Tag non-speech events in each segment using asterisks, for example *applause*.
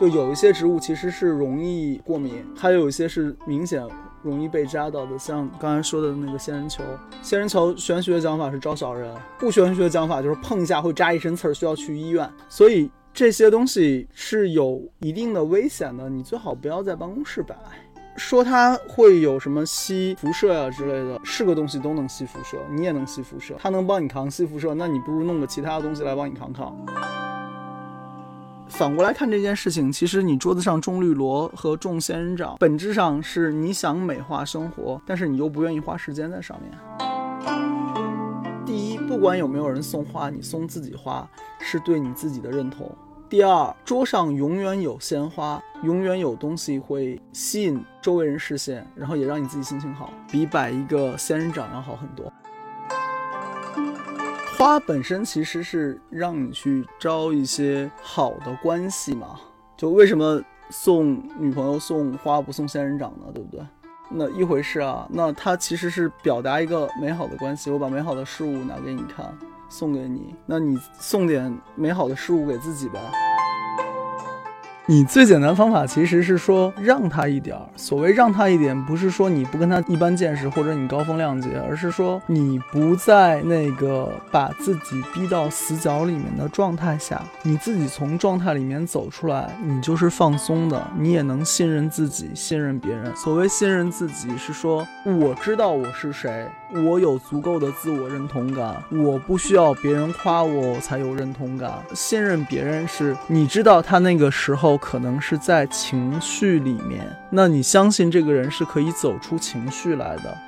就有一些植物其实是容易过敏，还有一些是明显容易被扎到的，像刚才说的那个仙人球。仙人球玄学讲法是招小人，不玄学讲法就是碰一下会扎一身刺儿，需要去医院。所以这些东西是有一定的危险的，你最好不要在办公室摆。说它会有什么吸辐射呀之类的，是个东西都能吸辐射，你也能吸辐射，它能帮你扛吸辐射，那你不如弄个其他的东西来帮你扛扛。反过来看这件事情，其实你桌子上种绿萝和种仙人掌，本质上是你想美化生活，但是你又不愿意花时间在上面。第一，不管有没有人送花，你送自己花是对你自己的认同。第二，桌上永远有鲜花，永远有东西会吸引周围人视线，然后也让你自己心情好，比摆一个仙人掌要好很多。花本身其实是让你去招一些好的关系嘛，就为什么送女朋友送花不送仙人掌呢？对不对？那一回事啊，那它其实是表达一个美好的关系，我把美好的事物拿给你看，送给你，那你送点美好的事物给自己呗。你最简单方法其实是说让他一点儿。所谓让他一点，不是说你不跟他一般见识或者你高风亮节，而是说你不在那个把自己逼到死角里面的状态下，你自己从状态里面走出来，你就是放松的，你也能信任自己，信任别人。所谓信任自己，是说我知道我是谁。我有足够的自我认同感，我不需要别人夸我才有认同感。信任别人是，你知道他那个时候可能是在情绪里面，那你相信这个人是可以走出情绪来的。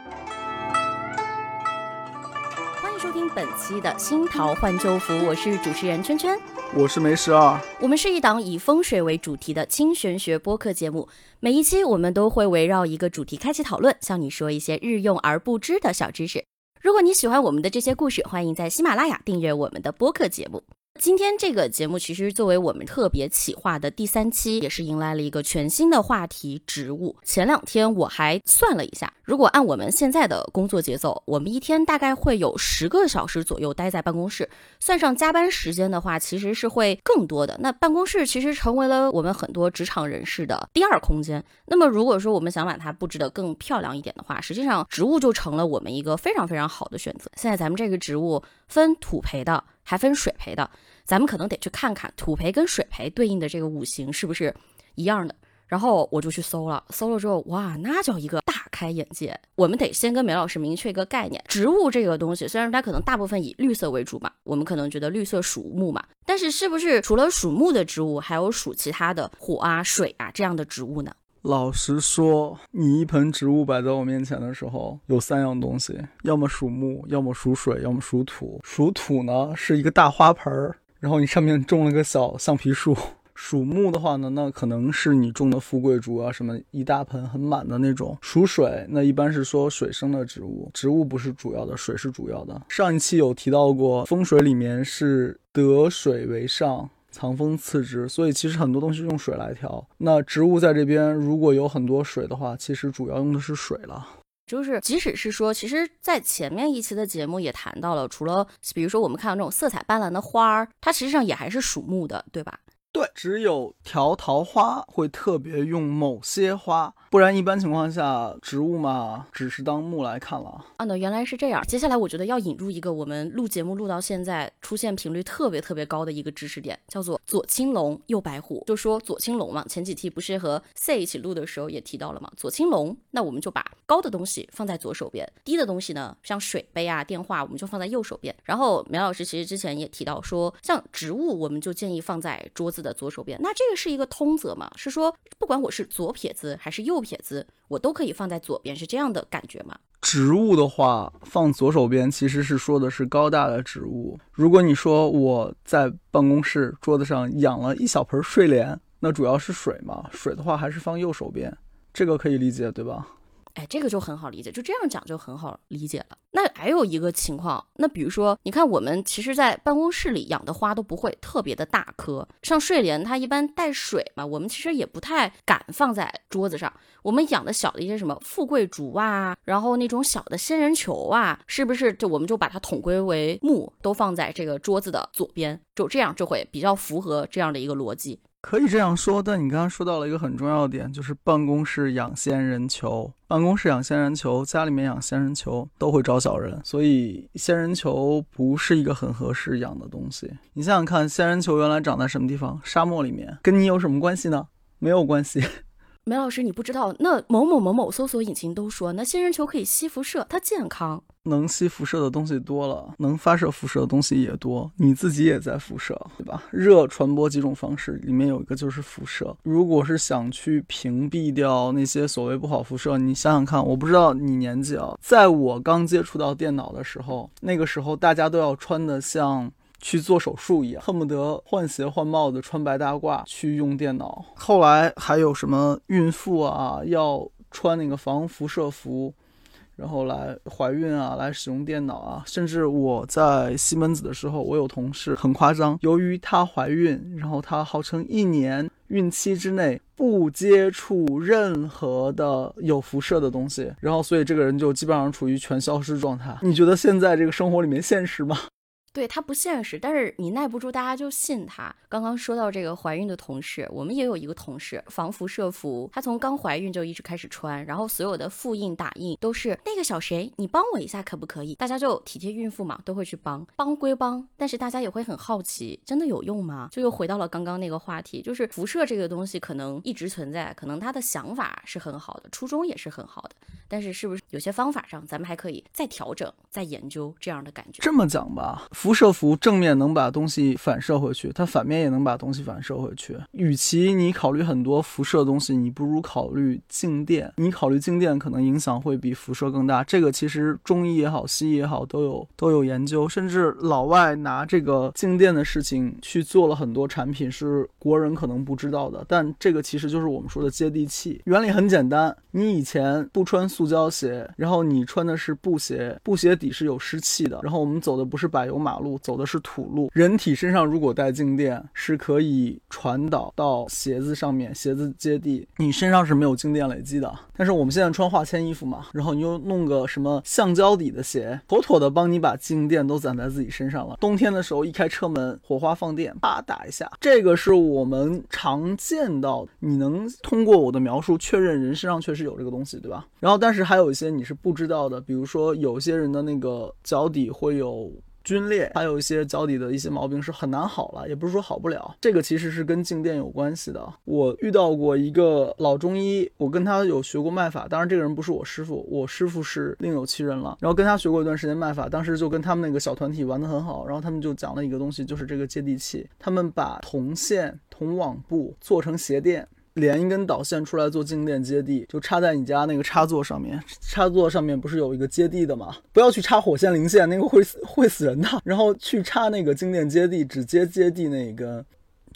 欢迎收听本期的《新桃换旧符》，我是主持人圈圈，我是梅十二。我们是一档以风水为主题的轻玄学播客节目。每一期我们都会围绕一个主题开启讨论，向你说一些日用而不知的小知识。如果你喜欢我们的这些故事，欢迎在喜马拉雅订阅我们的播客节目。今天这个节目其实作为我们特别企划的第三期，也是迎来了一个全新的话题——植物。前两天我还算了一下，如果按我们现在的工作节奏，我们一天大概会有十个小时左右待在办公室，算上加班时间的话，其实是会更多的。那办公室其实成为了我们很多职场人士的第二空间。那么如果说我们想把它布置得更漂亮一点的话，实际上植物就成了我们一个非常非常好的选择。现在咱们这个植物分土培的。还分水培的，咱们可能得去看看土培跟水培对应的这个五行是不是一样的。然后我就去搜了，搜了之后，哇，那叫一个大开眼界。我们得先跟梅老师明确一个概念：植物这个东西，虽然它可能大部分以绿色为主嘛，我们可能觉得绿色属木嘛，但是是不是除了属木的植物，还有属其他的火啊、水啊这样的植物呢？老实说，你一盆植物摆在我面前的时候，有三样东西，要么属木，要么属水，要么属土。属土呢是一个大花盆儿，然后你上面种了个小橡皮树。*laughs* 属木的话呢，那可能是你种的富贵竹啊，什么一大盆很满的那种。属水，那一般是说水生的植物，植物不是主要的，水是主要的。上一期有提到过，风水里面是得水为上。藏风次之，所以其实很多东西用水来调。那植物在这边如果有很多水的话，其实主要用的是水了。就是即使是说，其实，在前面一期的节目也谈到了，除了比如说我们看到这种色彩斑斓的花儿，它实际上也还是属木的，对吧？对，只有调桃花会特别用某些花，不然一般情况下植物嘛，只是当木来看了。啊，那原来是这样。接下来我觉得要引入一个我们录节目录到现在出现频率特别特别高的一个知识点，叫做左青龙右白虎。就说左青龙嘛，前几期不是和 C 一起录的时候也提到了嘛，左青龙，那我们就把高的东西放在左手边，低的东西呢，像水杯啊、电话，我们就放在右手边。然后苗老师其实之前也提到说，像植物，我们就建议放在桌子。的左手边，那这个是一个通则嘛？是说不管我是左撇子还是右撇子，我都可以放在左边，是这样的感觉吗？植物的话，放左手边其实是说的是高大的植物。如果你说我在办公室桌子上养了一小盆睡莲，那主要是水嘛？水的话还是放右手边，这个可以理解，对吧？哎，这个就很好理解，就这样讲就很好理解了。那还有一个情况，那比如说，你看我们其实，在办公室里养的花都不会特别的大颗，像睡莲，它一般带水嘛，我们其实也不太敢放在桌子上。我们养的小的一些什么富贵竹啊，然后那种小的仙人球啊，是不是就我们就把它统归为木，都放在这个桌子的左边，就这样就会比较符合这样的一个逻辑。可以这样说，但你刚刚说到了一个很重要的点，就是办公室养仙人球。办公室养仙人球，家里面养仙人球都会招小人，所以仙人球不是一个很合适养的东西。你想想看，仙人球原来长在什么地方？沙漠里面，跟你有什么关系呢？没有关系。梅老师，你不知道，那某某某某搜索引擎都说，那仙人球可以吸辐射，它健康。能吸辐射的东西多了，能发射辐射的东西也多，你自己也在辐射，对吧？热传播几种方式，里面有一个就是辐射。如果是想去屏蔽掉那些所谓不好辐射，你想想看，我不知道你年纪啊，在我刚接触到电脑的时候，那个时候大家都要穿的像去做手术一样，恨不得换鞋换帽子穿白大褂去用电脑。后来还有什么孕妇啊，要穿那个防辐射服。然后来怀孕啊，来使用电脑啊，甚至我在西门子的时候，我有同事很夸张，由于她怀孕，然后她号称一年孕期之内不接触任何的有辐射的东西，然后所以这个人就基本上处于全消失状态。你觉得现在这个生活里面现实吗？对它不现实，但是你耐不住，大家就信他。刚刚说到这个怀孕的同事，我们也有一个同事，防辐射服，她从刚怀孕就一直开始穿，然后所有的复印打印都是那个小谁，你帮我一下可不可以？大家就体贴孕妇嘛，都会去帮。帮归帮，但是大家也会很好奇，真的有用吗？就又回到了刚刚那个话题，就是辐射这个东西可能一直存在，可能他的想法是很好的，初衷也是很好的，但是是不是有些方法上咱们还可以再调整、再研究这样的感觉？这么讲吧。辐射服正面能把东西反射回去，它反面也能把东西反射回去。与其你考虑很多辐射东西，你不如考虑静电。你考虑静电可能影响会比辐射更大。这个其实中医也好，西医也好都有都有研究，甚至老外拿这个静电的事情去做了很多产品，是国人可能不知道的。但这个其实就是我们说的接地气。原理很简单，你以前不穿塑胶鞋，然后你穿的是布鞋，布鞋底是有湿气的，然后我们走的不是柏油马马路，走的是土路，人体身上如果带静电，是可以传导到鞋子上面，鞋子接地，你身上是没有静电累积的。但是我们现在穿化纤衣服嘛，然后你又弄个什么橡胶底的鞋，妥妥的帮你把静电都攒在自己身上了。冬天的时候一开车门，火花放电，啪打一下，这个是我们常见到，你能通过我的描述确认人身上确实有这个东西，对吧？然后但是还有一些你是不知道的，比如说有些人的那个脚底会有。皲裂，还有一些脚底的一些毛病是很难好了，也不是说好不了。这个其实是跟静电有关系的。我遇到过一个老中医，我跟他有学过脉法，当然这个人不是我师傅，我师傅是另有其人了。然后跟他学过一段时间脉法，当时就跟他们那个小团体玩得很好。然后他们就讲了一个东西，就是这个接地气。他们把铜线、铜网布做成鞋垫。连一根导线出来做静电接地，就插在你家那个插座上面。插座上面不是有一个接地的吗？不要去插火线零线，那个会死会死人的。然后去插那个静电接地，只接接地那一根。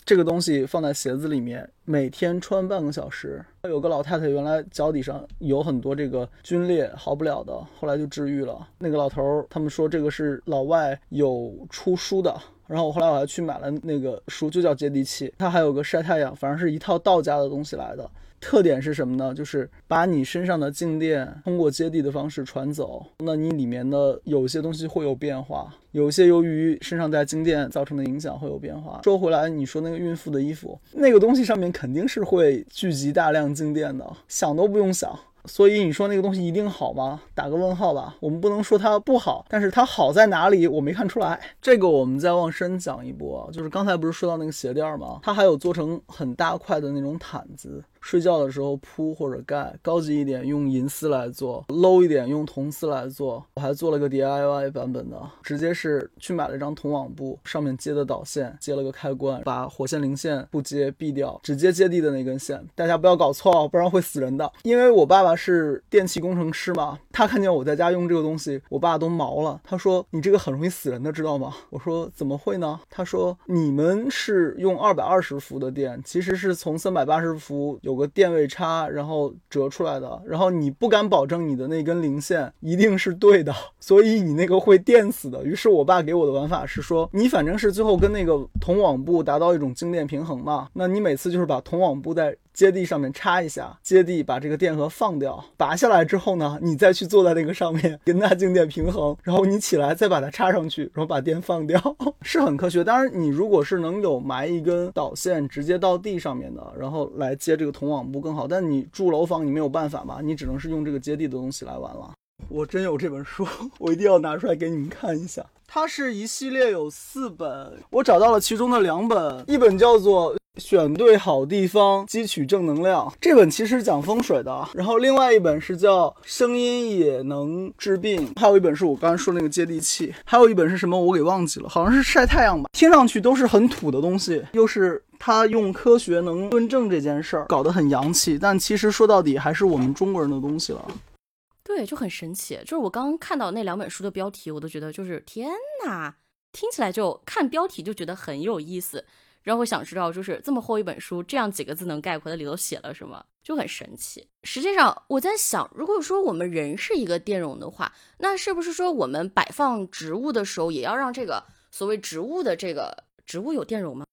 这个东西放在鞋子里面，每天穿半个小时。有个老太太原来脚底上有很多这个皲裂，好不了的，后来就治愈了。那个老头儿他们说这个是老外有出书的。然后我后来我还去买了那个书，就叫接地气，它还有个晒太阳，反正是一套道家的东西来的。特点是什么呢？就是把你身上的静电通过接地的方式传走，那你里面的有些东西会有变化，有些由于身上带静电造成的影响会有变化。说回来，你说那个孕妇的衣服，那个东西上面肯定是会聚集大量静电的，想都不用想。所以你说那个东西一定好吗？打个问号吧。我们不能说它不好，但是它好在哪里？我没看出来。这个我们再往深讲一波，就是刚才不是说到那个鞋垫吗？它还有做成很大块的那种毯子。睡觉的时候铺或者盖，高级一点用银丝来做，low 一点用铜丝来做。我还做了个 DIY 版本的，直接是去买了一张铜网布，上面接的导线，接了个开关，把火线零线不接闭掉，直接接地的那根线。大家不要搞错哦，不然会死人的。因为我爸爸是电气工程师嘛，他看见我在家用这个东西，我爸都毛了。他说：“你这个很容易死人的，知道吗？”我说：“怎么会呢？”他说：“你们是用二百二十伏的电，其实是从三百八十伏有。”有个电位差，然后折出来的，然后你不敢保证你的那根零线一定是对的，*laughs* 所以你那个会电死的。于是我爸给我的玩法是说，你反正是最后跟那个铜网布达到一种静电平衡嘛，那你每次就是把铜网布在。接地上面插一下，接地把这个电荷放掉，拔下来之后呢，你再去坐在那个上面跟它静电平衡，然后你起来再把它插上去，然后把电放掉，*laughs* 是很科学。当然，你如果是能有埋一根导线直接到地上面的，然后来接这个铜网布更好。但你住楼房，你没有办法嘛，你只能是用这个接地的东西来玩了。我真有这本书，*laughs* 我一定要拿出来给你们看一下。它是一系列有四本，我找到了其中的两本，一本叫做。选对好地方，汲取正能量。这本其实讲风水的，然后另外一本是叫《声音也能治病》，还有一本是我刚才说那个接地气，还有一本是什么我给忘记了，好像是晒太阳吧。听上去都是很土的东西，又是他用科学能论证这件事儿，搞得很洋气，但其实说到底还是我们中国人的东西了。对，就很神奇。就是我刚刚看到那两本书的标题，我都觉得就是天哪，听起来就看标题就觉得很有意思。让我想知道，就是这么厚一本书，这样几个字能概括的里头写了什么，就很神奇。实际上，我在想，如果说我们人是一个电容的话，那是不是说我们摆放植物的时候，也要让这个所谓植物的这个植物有电容吗？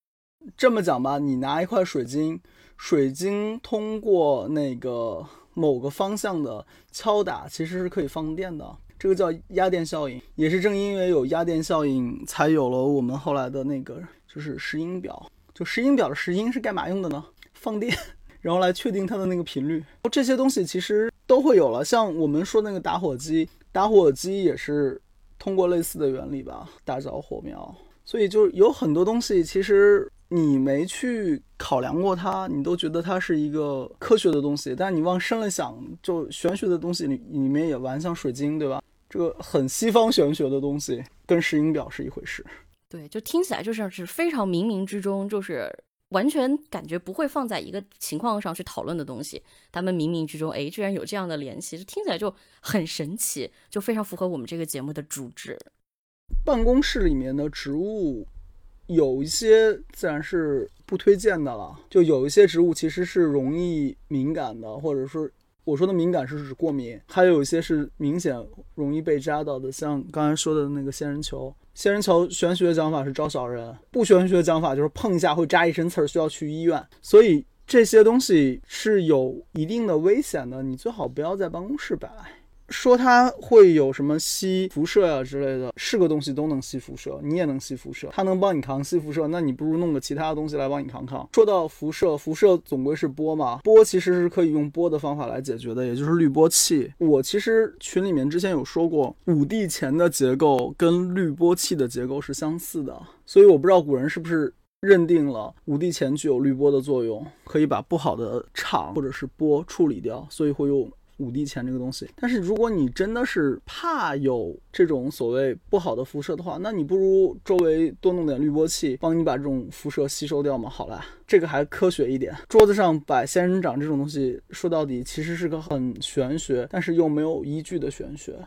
这么讲吧，你拿一块水晶，水晶通过那个某个方向的敲打，其实是可以放电的。这个叫压电效应，也是正因为有压电效应，才有了我们后来的那个。就是石英表，就石英表的石英是干嘛用的呢？*laughs* 放电，然后来确定它的那个频率。这些东西其实都会有了。像我们说那个打火机，打火机也是通过类似的原理吧，打着火苗。所以就有很多东西，其实你没去考量过它，你都觉得它是一个科学的东西。但你往深了想，就玄学的东西里里面也玩，像水晶，对吧？这个很西方玄学的东西，跟石英表是一回事。对，就听起来就像是非常冥冥之中，就是完全感觉不会放在一个情况上去讨论的东西，他们冥冥之中，哎，居然有这样的联系，就听起来就很神奇，就非常符合我们这个节目的主旨。办公室里面的植物有一些自然是不推荐的了，就有一些植物其实是容易敏感的，或者说我说的敏感是指过敏，还有一些是明显容易被扎到的，像刚才说的那个仙人球。仙人球玄学讲法是招小人，不玄学的讲法就是碰一下会扎一身刺儿，需要去医院。所以这些东西是有一定的危险的，你最好不要在办公室摆。说它会有什么吸辐射呀之类的，是个东西都能吸辐射，你也能吸辐射，它能帮你扛吸辐射，那你不如弄个其他的东西来帮你扛扛。说到辐射，辐射总归是波嘛，波其实是可以用波的方法来解决的，也就是滤波器。我其实群里面之前有说过，五帝钱的结构跟滤波器的结构是相似的，所以我不知道古人是不是认定了五帝钱具有滤波的作用，可以把不好的场或者是波处理掉，所以会用。五帝钱这个东西，但是如果你真的是怕有这种所谓不好的辐射的话，那你不如周围多弄点滤波器，帮你把这种辐射吸收掉嘛。好了，这个还科学一点。桌子上摆仙人掌这种东西，说到底其实是个很玄学，但是又没有依据的玄学。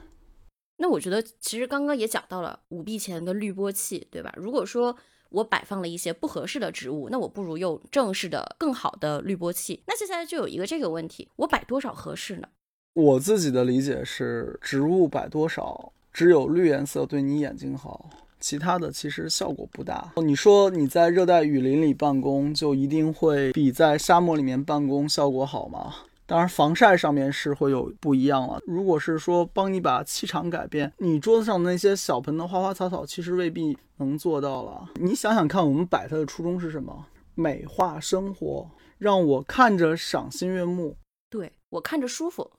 那我觉得其实刚刚也讲到了五帝钱跟滤波器，对吧？如果说我摆放了一些不合适的植物，那我不如用正式的、更好的滤波器。那接下来就有一个这个问题，我摆多少合适呢？我自己的理解是，植物摆多少，只有绿颜色对你眼睛好，其他的其实效果不大。你说你在热带雨林里办公，就一定会比在沙漠里面办公效果好吗？当然，防晒上面是会有不一样了。如果是说帮你把气场改变，你桌子上的那些小盆的花花草草，其实未必能做到了。你想想看，我们摆它的初衷是什么？美化生活，让我看着赏心悦目，对我看着舒服。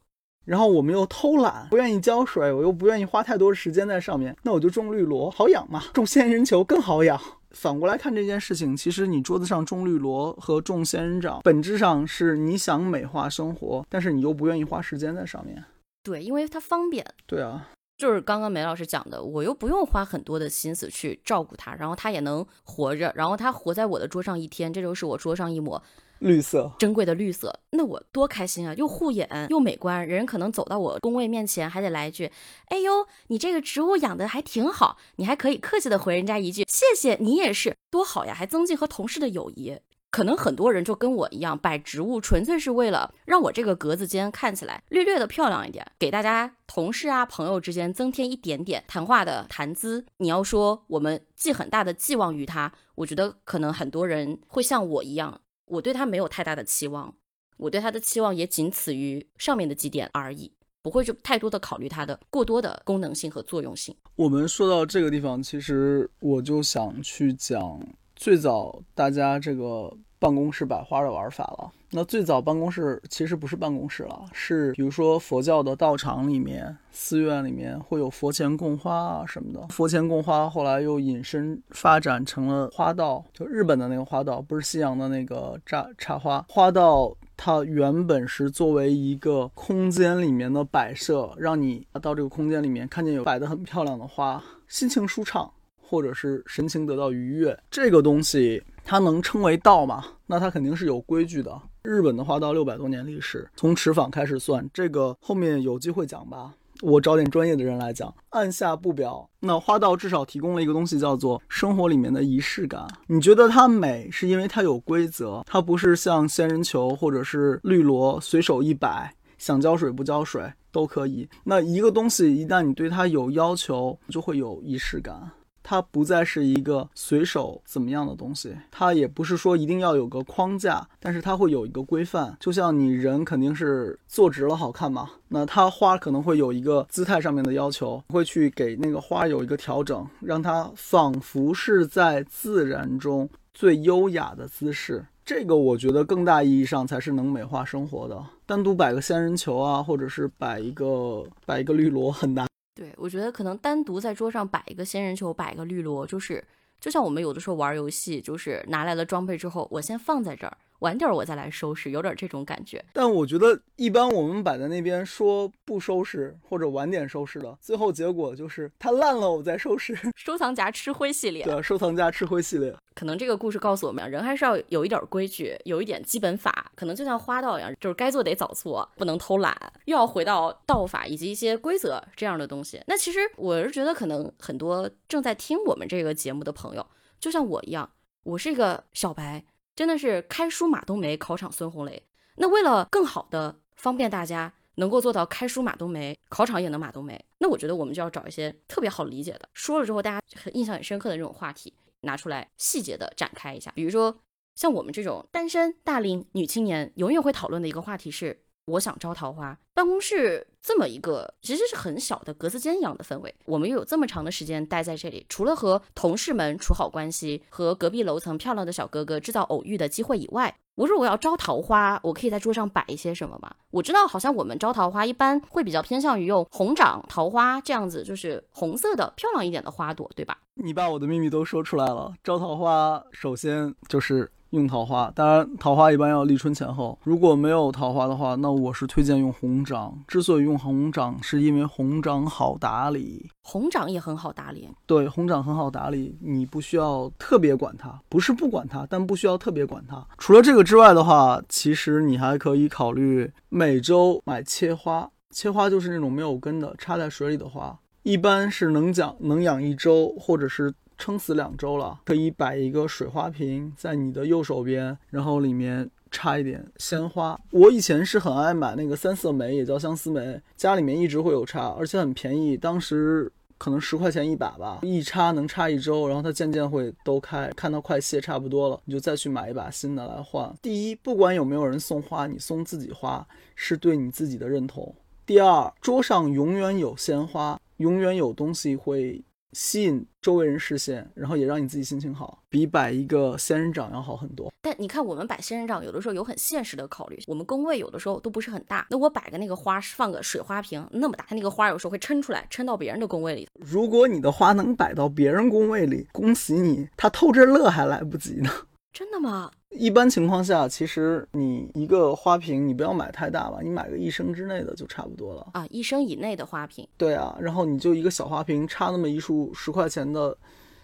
然后我们又偷懒，不愿意浇水，我又不愿意花太多时间在上面，那我就种绿萝，好养嘛。种仙人球更好养。反过来看这件事情，其实你桌子上种绿萝和种仙人掌，本质上是你想美化生活，但是你又不愿意花时间在上面。对，因为它方便。对啊，就是刚刚梅老师讲的，我又不用花很多的心思去照顾它，然后它也能活着，然后它活在我的桌上一天，这就是我桌上一抹。绿色，珍贵的绿色，那我多开心啊！又护眼又美观，人可能走到我工位面前还得来一句：“哎呦，你这个植物养的还挺好。”你还可以客气的回人家一句：“谢谢你也是，多好呀！”还增进和同事的友谊。可能很多人就跟我一样，摆植物纯粹是为了让我这个格子间看起来略略的漂亮一点，给大家同事啊朋友之间增添一点点谈话的谈资。你要说我们寄很大的寄望于他，我觉得可能很多人会像我一样。我对它没有太大的期望，我对它的期望也仅此于上面的几点而已，不会去太多的考虑它的过多的功能性和作用性。我们说到这个地方，其实我就想去讲最早大家这个办公室摆花的玩法了。那最早办公室其实不是办公室了，是比如说佛教的道场里面、寺院里面会有佛前供花啊什么的。佛前供花后来又引申发展成了花道，就日本的那个花道，不是西洋的那个插插花花道。它原本是作为一个空间里面的摆设，让你到这个空间里面看见有摆的很漂亮的花，心情舒畅，或者是神情得到愉悦。这个东西它能称为道吗？那它肯定是有规矩的。日本的花道六百多年历史，从持坊开始算，这个后面有机会讲吧。我找点专业的人来讲，按下不表。那花道至少提供了一个东西，叫做生活里面的仪式感。你觉得它美，是因为它有规则，它不是像仙人球或者是绿萝随手一摆，想浇水不浇水都可以。那一个东西一旦你对它有要求，就会有仪式感。它不再是一个随手怎么样的东西，它也不是说一定要有个框架，但是它会有一个规范。就像你人肯定是坐直了好看嘛，那它花可能会有一个姿态上面的要求，会去给那个花有一个调整，让它仿佛是在自然中最优雅的姿势。这个我觉得更大意义上才是能美化生活的。单独摆个仙人球啊，或者是摆一个摆一个绿萝很难。对，我觉得可能单独在桌上摆一个仙人球，摆一个绿萝，就是就像我们有的时候玩游戏，就是拿来了装备之后，我先放在这儿。晚点我再来收拾，有点这种感觉。但我觉得一般我们摆在那边说不收拾或者晚点收拾的，最后结果就是它烂了我再收拾。*laughs* 收藏夹吃灰系列，对，收藏夹吃灰系列。可能这个故事告诉我们，人还是要有一点规矩，有一点基本法。可能就像花道一样，就是该做得早做，不能偷懒，又要回到道法以及一些规则这样的东西。那其实我是觉得，可能很多正在听我们这个节目的朋友，就像我一样，我是一个小白。真的是开书马冬梅，考场孙红雷。那为了更好的方便大家能够做到开书马冬梅，考场也能马冬梅，那我觉得我们就要找一些特别好理解的，说了之后大家很印象很深刻的这种话题，拿出来细节的展开一下。比如说像我们这种单身大龄女青年，永远会讨论的一个话题是。我想招桃花。办公室这么一个其实是很小的格子间一样的氛围，我们又有这么长的时间待在这里，除了和同事们处好关系，和隔壁楼层漂亮的小哥哥制造偶遇的机会以外，我如果要招桃花，我可以在桌上摆一些什么吗？我知道，好像我们招桃花一般会比较偏向于用红掌桃花这样子，就是红色的漂亮一点的花朵，对吧？你把我的秘密都说出来了。招桃花首先就是。用桃花，当然桃花一般要立春前后。如果没有桃花的话，那我是推荐用红掌。之所以用红掌，是因为红掌好打理。红掌也很好打理。对，红掌很好打理，你不需要特别管它，不是不管它，但不需要特别管它。除了这个之外的话，其实你还可以考虑每周买切花。切花就是那种没有根的，插在水里的花，一般是能养能养一周，或者是。撑死两周了，可以摆一个水花瓶在你的右手边，然后里面插一点鲜花。我以前是很爱买那个三色梅，也叫相思梅，家里面一直会有插，而且很便宜，当时可能十块钱一把吧，一插能插一周，然后它渐渐会都开，看到快谢差不多了，你就再去买一把新的来换。第一，不管有没有人送花，你送自己花是对你自己的认同。第二，桌上永远有鲜花，永远有东西会。吸引周围人视线，然后也让你自己心情好，比摆一个仙人掌要好很多。但你看，我们摆仙人掌有的时候有很现实的考虑，我们工位有的时候都不是很大。那我摆个那个花，放个水花瓶那么大，它那个花有时候会撑出来，撑到别人的工位里。如果你的花能摆到别人工位里，恭喜你，他偷着乐还来不及呢。真的吗？一般情况下，其实你一个花瓶，你不要买太大吧，你买个一升之内的就差不多了啊。一升以内的花瓶，对啊，然后你就一个小花瓶，插那么一束十块钱的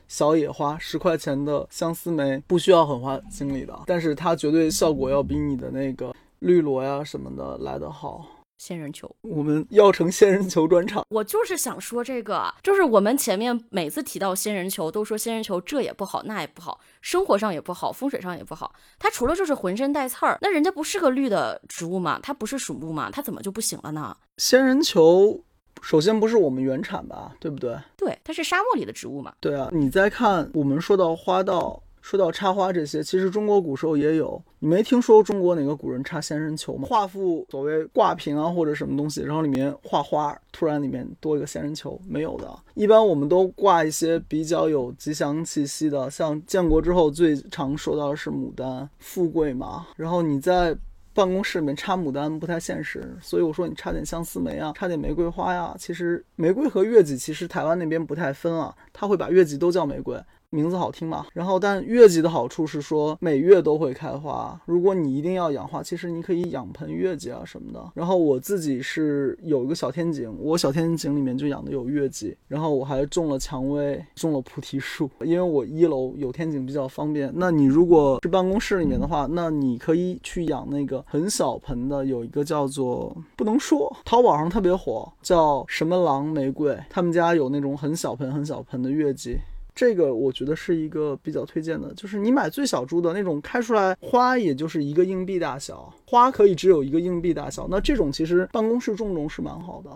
小野花，十块钱的相思梅，不需要很花精力的，但是它绝对效果要比你的那个绿萝呀什么的来得好。仙人球，我们要成仙人球专场。我就是想说这个，就是我们前面每次提到仙人球，都说仙人球这也不好，那也不好，生活上也不好，风水上也不好。它除了就是浑身带刺儿，那人家不是个绿的植物吗？它不是属木吗？它怎么就不行了呢？仙人球首先不是我们原产吧，对不对？对，它是沙漠里的植物嘛。对啊，你再看我们说到花道。说到插花这些，其实中国古时候也有。你没听说中国哪个古人插仙人球吗？画幅所谓挂屏啊或者什么东西，然后里面画花，突然里面多一个仙人球，没有的。一般我们都挂一些比较有吉祥气息的，像建国之后最常说到的是牡丹，富贵嘛。然后你在办公室里面插牡丹不太现实，所以我说你插点相思梅啊，插点玫瑰花呀。其实玫瑰和月季其实台湾那边不太分啊，他会把月季都叫玫瑰。名字好听嘛？然后，但月季的好处是说每月都会开花。如果你一定要养花，其实你可以养盆月季啊什么的。然后我自己是有一个小天井，我小天井里面就养的有月季，然后我还种了蔷薇，种了菩提树，因为我一楼有天井比较方便。那你如果是办公室里面的话，那你可以去养那个很小盆的，有一个叫做不能说，淘宝上特别火，叫什么狼玫瑰，他们家有那种很小盆很小盆的月季。这个我觉得是一个比较推荐的，就是你买最小株的那种，开出来花也就是一个硬币大小，花可以只有一个硬币大小，那这种其实办公室种种是蛮好的。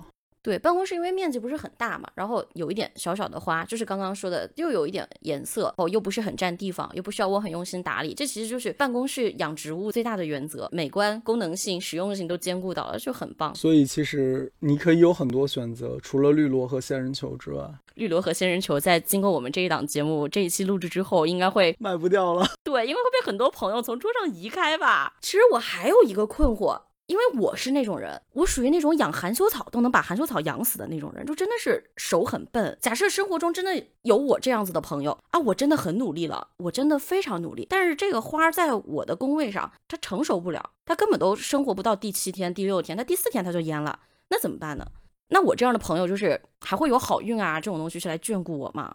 对，办公室因为面积不是很大嘛，然后有一点小小的花，就是刚刚说的，又有一点颜色，哦，又不是很占地方，又不需要我很用心打理，这其实就是办公室养植物最大的原则，美观、功能性、实用性都兼顾到了，就很棒。所以其实你可以有很多选择，除了绿萝和仙人球之外，绿萝和仙人球在经过我们这一档节目这一期录制之后，应该会卖不掉了。*laughs* 对，因为会被很多朋友从桌上移开吧。其实我还有一个困惑。因为我是那种人，我属于那种养含羞草都能把含羞草养死的那种人，就真的是手很笨。假设生活中真的有我这样子的朋友啊，我真的很努力了，我真的非常努力。但是这个花在我的工位上，它成熟不了，它根本都生活不到第七天、第六天，它第四天它就蔫了，那怎么办呢？那我这样的朋友就是还会有好运啊这种东西是来眷顾我吗？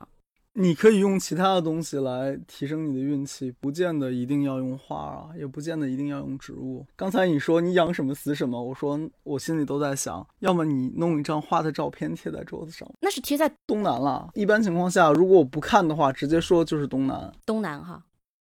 你可以用其他的东西来提升你的运气，不见得一定要用花啊，也不见得一定要用植物。刚才你说你养什么死什么，我说我心里都在想，要么你弄一张花的照片贴在桌子上，那是贴在东南了。一般情况下，如果我不看的话，直接说就是东南。东南哈，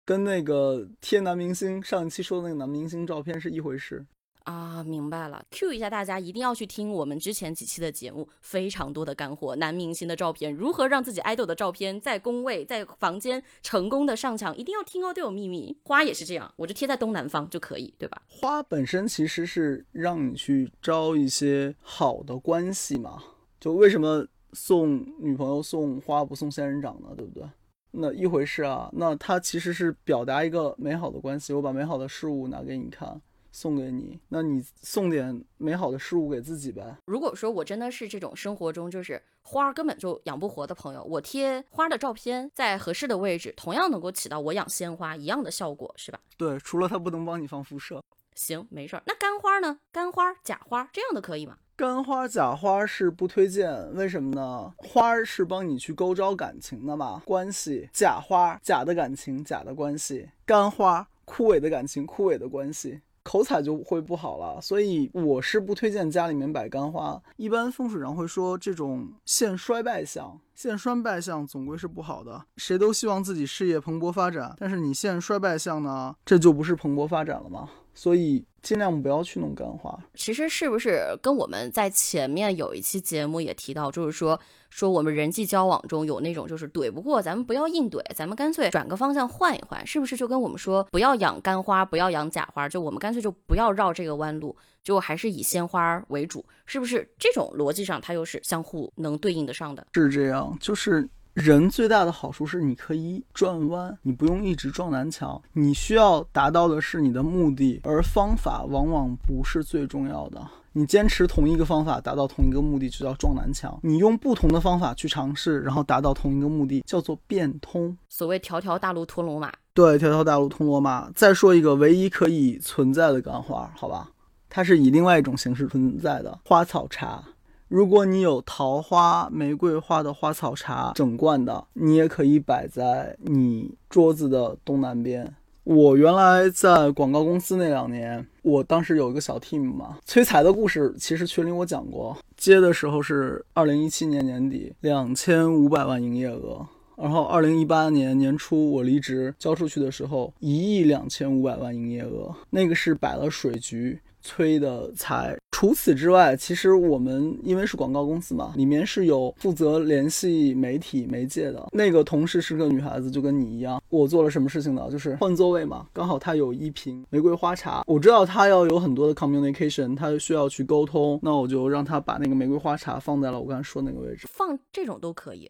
跟那个贴男明星上一期说的那个男明星照片是一回事。啊，明白了。Q 一下大家，一定要去听我们之前几期的节目，非常多的干货。男明星的照片，如何让自己爱豆的照片在工位、在房间成功的上墙，一定要听哦，都有秘密。花也是这样，我就贴在东南方就可以，对吧？花本身其实是让你去招一些好的关系嘛。就为什么送女朋友送花不送仙人掌呢？对不对？那一回事啊。那它其实是表达一个美好的关系，我把美好的事物拿给你看。送给你，那你送点美好的事物给自己呗。如果说我真的是这种生活中就是花根本就养不活的朋友，我贴花的照片在合适的位置，同样能够起到我养鲜花一样的效果，是吧？对，除了它不能帮你防辐射。行，没事儿。那干花呢？干花、假花这样的可以吗？干花、假花是不推荐，为什么呢？花是帮你去勾招感情的嘛，关系。假花，假的感情，假的关系。干花，枯萎的感情，枯萎的关系。口彩就会不好了，所以我是不推荐家里面摆干花。一般风水上会说这种现衰败相，现衰败相总归是不好的。谁都希望自己事业蓬勃发展，但是你现衰败相呢，这就不是蓬勃发展了吗？所以尽量不要去弄干花。其实是不是跟我们在前面有一期节目也提到，就是说。说我们人际交往中有那种就是怼不过，咱们不要硬怼，咱们干脆转个方向换一换，是不是就跟我们说不要养干花，不要养假花，就我们干脆就不要绕这个弯路，就还是以鲜花为主，是不是这种逻辑上它又是相互能对应得上的？是这样，就是人最大的好处是你可以转弯，你不用一直撞南墙，你需要达到的是你的目的，而方法往往不是最重要的。你坚持同一个方法达到同一个目的，就叫撞南墙；你用不同的方法去尝试，然后达到同一个目的，叫做变通。所谓条条大路通罗马，对，条条大路通罗马。再说一个唯一可以存在的干花，好吧，它是以另外一种形式存在的花草茶。如果你有桃花、玫瑰花的花草茶整罐的，你也可以摆在你桌子的东南边。我原来在广告公司那两年，我当时有一个小 team 嘛，催财的故事其实群里我讲过。接的时候是二零一七年年底，两千五百万营业额，然后二零一八年年初我离职交出去的时候，一亿两千五百万营业额，那个是摆了水局催的财。除此之外，其实我们因为是广告公司嘛，里面是有负责联系媒体媒介的那个同事是个女孩子，就跟你一样。我做了什么事情呢？就是换座位嘛，刚好她有一瓶玫瑰花茶，我知道她要有很多的 communication，她需要去沟通，那我就让她把那个玫瑰花茶放在了我刚才说那个位置。放这种都可以，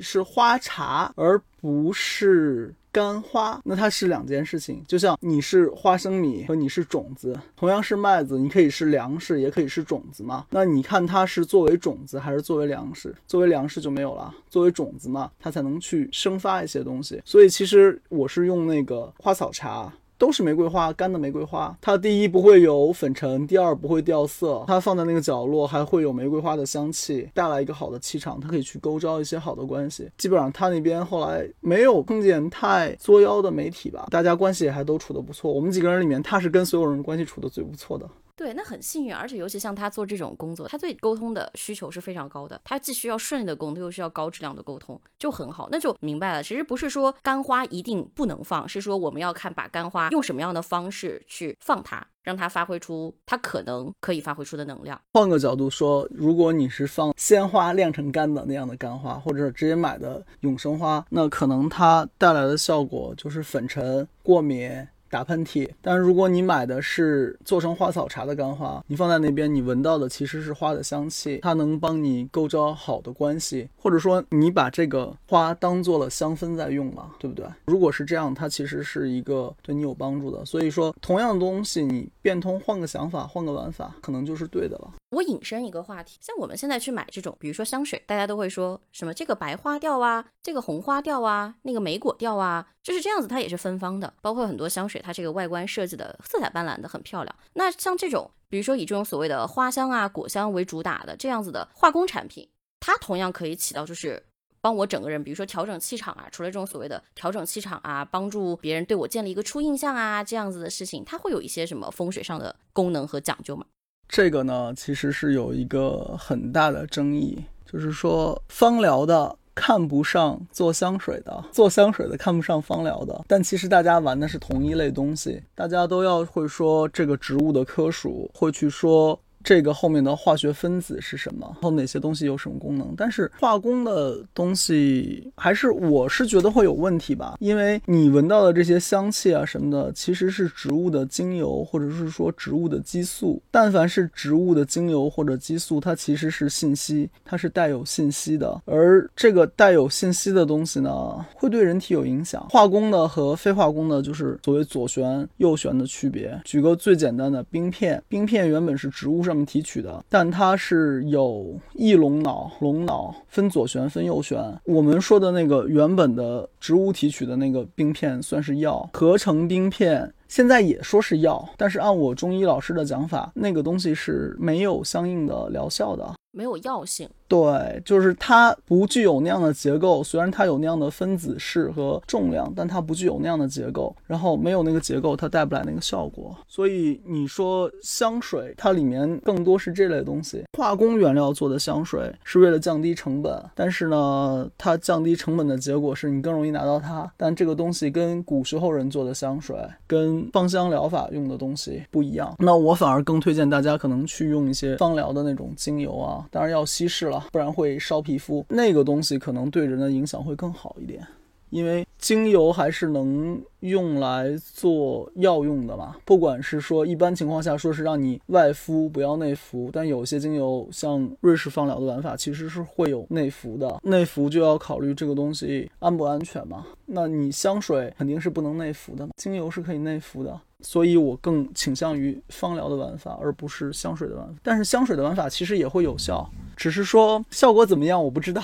是花茶，而不是。干花，那它是两件事情，就像你是花生米和你是种子，同样是麦子，你可以是粮食，也可以是种子嘛。那你看它是作为种子还是作为粮食？作为粮食就没有了，作为种子嘛，它才能去生发一些东西。所以其实我是用那个花草茶。都是玫瑰花，干的玫瑰花。它第一不会有粉尘，第二不会掉色。它放在那个角落还会有玫瑰花的香气，带来一个好的气场。它可以去勾招一些好的关系。基本上他那边后来没有碰见太作妖的媒体吧，大家关系也还都处得不错。我们几个人里面，他是跟所有人关系处得最不错的。对，那很幸运，而且尤其像他做这种工作，他对沟通的需求是非常高的。他既需要顺利的沟通，又需要高质量的沟通，就很好。那就明白了，其实不是说干花一定不能放，是说我们要看把干花用什么样的方式去放它，让它发挥出它可能可以发挥出的能量。换个角度说，如果你是放鲜花晾成干的那样的干花，或者直接买的永生花，那可能它带来的效果就是粉尘、过敏。打喷嚏，但如果你买的是做成花草茶的干花，你放在那边，你闻到的其实是花的香气，它能帮你构造好的关系，或者说你把这个花当做了香氛在用嘛，对不对？如果是这样，它其实是一个对你有帮助的。所以说，同样的东西，你变通，换个想法，换个玩法，可能就是对的了。我引申一个话题，像我们现在去买这种，比如说香水，大家都会说什么这个白花调啊，这个红花调啊，那个莓果调啊，就是这样子，它也是芬芳的。包括很多香水，它这个外观设计的色彩斑斓的，很漂亮。那像这种，比如说以这种所谓的花香啊、果香为主打的这样子的化工产品，它同样可以起到就是帮我整个人，比如说调整气场啊，除了这种所谓的调整气场啊，帮助别人对我建立一个初印象啊这样子的事情，它会有一些什么风水上的功能和讲究吗？这个呢，其实是有一个很大的争议，就是说芳疗的看不上做香水的，做香水的看不上芳疗的，但其实大家玩的是同一类东西，大家都要会说这个植物的科属，会去说。这个后面的化学分子是什么？然后哪些东西有什么功能？但是化工的东西还是我是觉得会有问题吧，因为你闻到的这些香气啊什么的，其实是植物的精油或者是说植物的激素。但凡是植物的精油或者激素，它其实是信息，它是带有信息的。而这个带有信息的东西呢，会对人体有影响。化工的和非化工的，就是所谓左旋右旋的区别。举个最简单的冰片，冰片原本是植物。上提取的，但它是有翼龙脑、龙脑分左旋分右旋。我们说的那个原本的植物提取的那个冰片算是药，合成冰片现在也说是药，但是按我中医老师的讲法，那个东西是没有相应的疗效的。没有药性，对，就是它不具有那样的结构。虽然它有那样的分子式和重量，但它不具有那样的结构。然后没有那个结构，它带不来那个效果。所以你说香水，它里面更多是这类东西，化工原料做的香水是为了降低成本。但是呢，它降低成本的结果是你更容易拿到它。但这个东西跟古时候人做的香水，跟芳香疗法用的东西不一样。那我反而更推荐大家可能去用一些芳疗的那种精油啊。当然要稀释了，不然会烧皮肤。那个东西可能对人的影响会更好一点，因为精油还是能用来做药用的嘛。不管是说一般情况下说是让你外敷不要内服，但有些精油像瑞士芳疗的玩法其实是会有内服的。内服就要考虑这个东西安不安全嘛。那你香水肯定是不能内服的，精油是可以内服的。所以我更倾向于芳疗的玩法，而不是香水的玩法。但是香水的玩法其实也会有效，只是说效果怎么样我不知道。